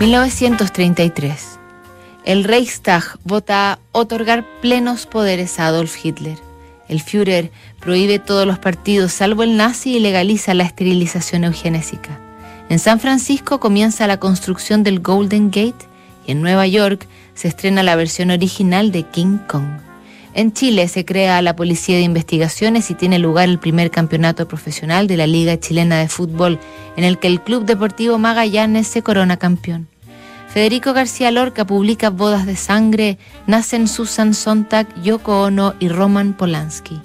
1933. El Reichstag vota a otorgar plenos poderes a Adolf Hitler. El Führer prohíbe todos los partidos salvo el nazi y legaliza la esterilización eugenésica. En San Francisco comienza la construcción del Golden Gate y en Nueva York se estrena la versión original de King Kong. En Chile se crea la Policía de Investigaciones y tiene lugar el primer campeonato profesional de la Liga Chilena de Fútbol, en el que el Club Deportivo Magallanes se corona campeón. Federico García Lorca publica Bodas de Sangre, nacen Susan Sontag, Yoko Ono y Roman Polanski.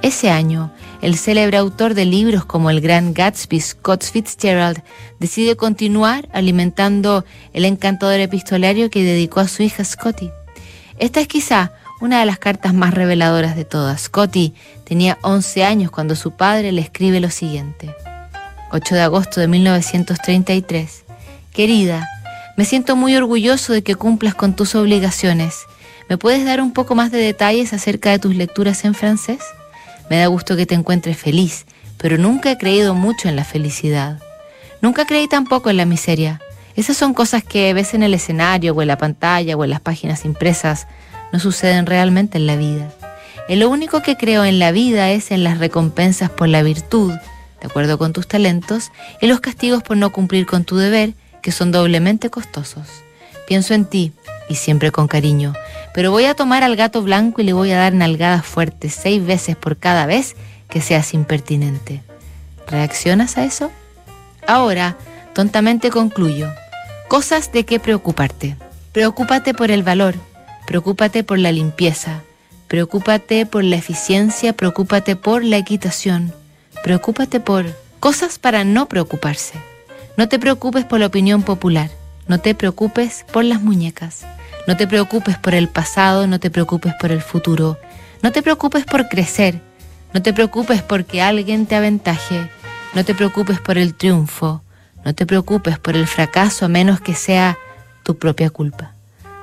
Ese año, el célebre autor de libros como El Gran Gatsby, Scott Fitzgerald, decide continuar alimentando el encantador epistolario que dedicó a su hija Scotty. Esta es quizá una de las cartas más reveladoras de todas. Scotty tenía 11 años cuando su padre le escribe lo siguiente. 8 de agosto de 1933. Querida, me siento muy orgulloso de que cumplas con tus obligaciones. ¿Me puedes dar un poco más de detalles acerca de tus lecturas en francés? Me da gusto que te encuentres feliz, pero nunca he creído mucho en la felicidad. Nunca creí tampoco en la miseria. Esas son cosas que ves en el escenario o en la pantalla o en las páginas impresas. No suceden realmente en la vida. En lo único que creo en la vida es en las recompensas por la virtud, de acuerdo con tus talentos, y los castigos por no cumplir con tu deber, que son doblemente costosos. Pienso en ti, y siempre con cariño, pero voy a tomar al gato blanco y le voy a dar nalgadas fuertes seis veces por cada vez que seas impertinente. ¿Reaccionas a eso? Ahora, tontamente concluyo. Cosas de qué preocuparte. Preocúpate por el valor, preocúpate por la limpieza, preocúpate por la eficiencia, preocúpate por la equitación, preocúpate por cosas para no preocuparse. No te preocupes por la opinión popular, no te preocupes por las muñecas, no te preocupes por el pasado, no te preocupes por el futuro, no te preocupes por crecer, no te preocupes porque alguien te aventaje, no te preocupes por el triunfo, no te preocupes por el fracaso a menos que sea tu propia culpa.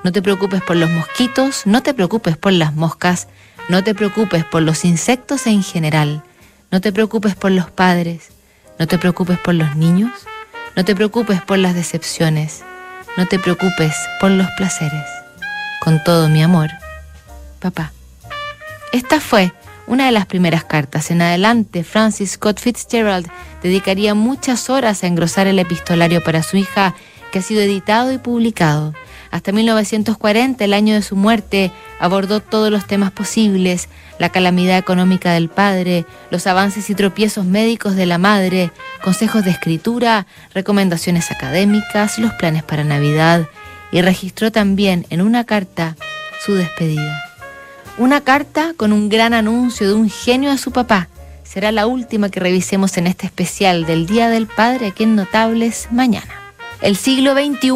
No te preocupes por los mosquitos, no te preocupes por las moscas, no te preocupes por los insectos en general, no te preocupes por los padres, no te preocupes por los niños, no te preocupes por las decepciones, no te preocupes por los placeres. Con todo mi amor, papá. Esta fue una de las primeras cartas. En adelante, Francis Scott Fitzgerald dedicaría muchas horas a engrosar el epistolario para su hija, que ha sido editado y publicado. Hasta 1940, el año de su muerte, abordó todos los temas posibles, la calamidad económica del padre, los avances y tropiezos médicos de la madre, consejos de escritura, recomendaciones académicas, los planes para Navidad, y registró también en una carta su despedida. Una carta con un gran anuncio de un genio a su papá. Será la última que revisemos en este especial del Día del Padre aquí en Notables mañana. El siglo XXI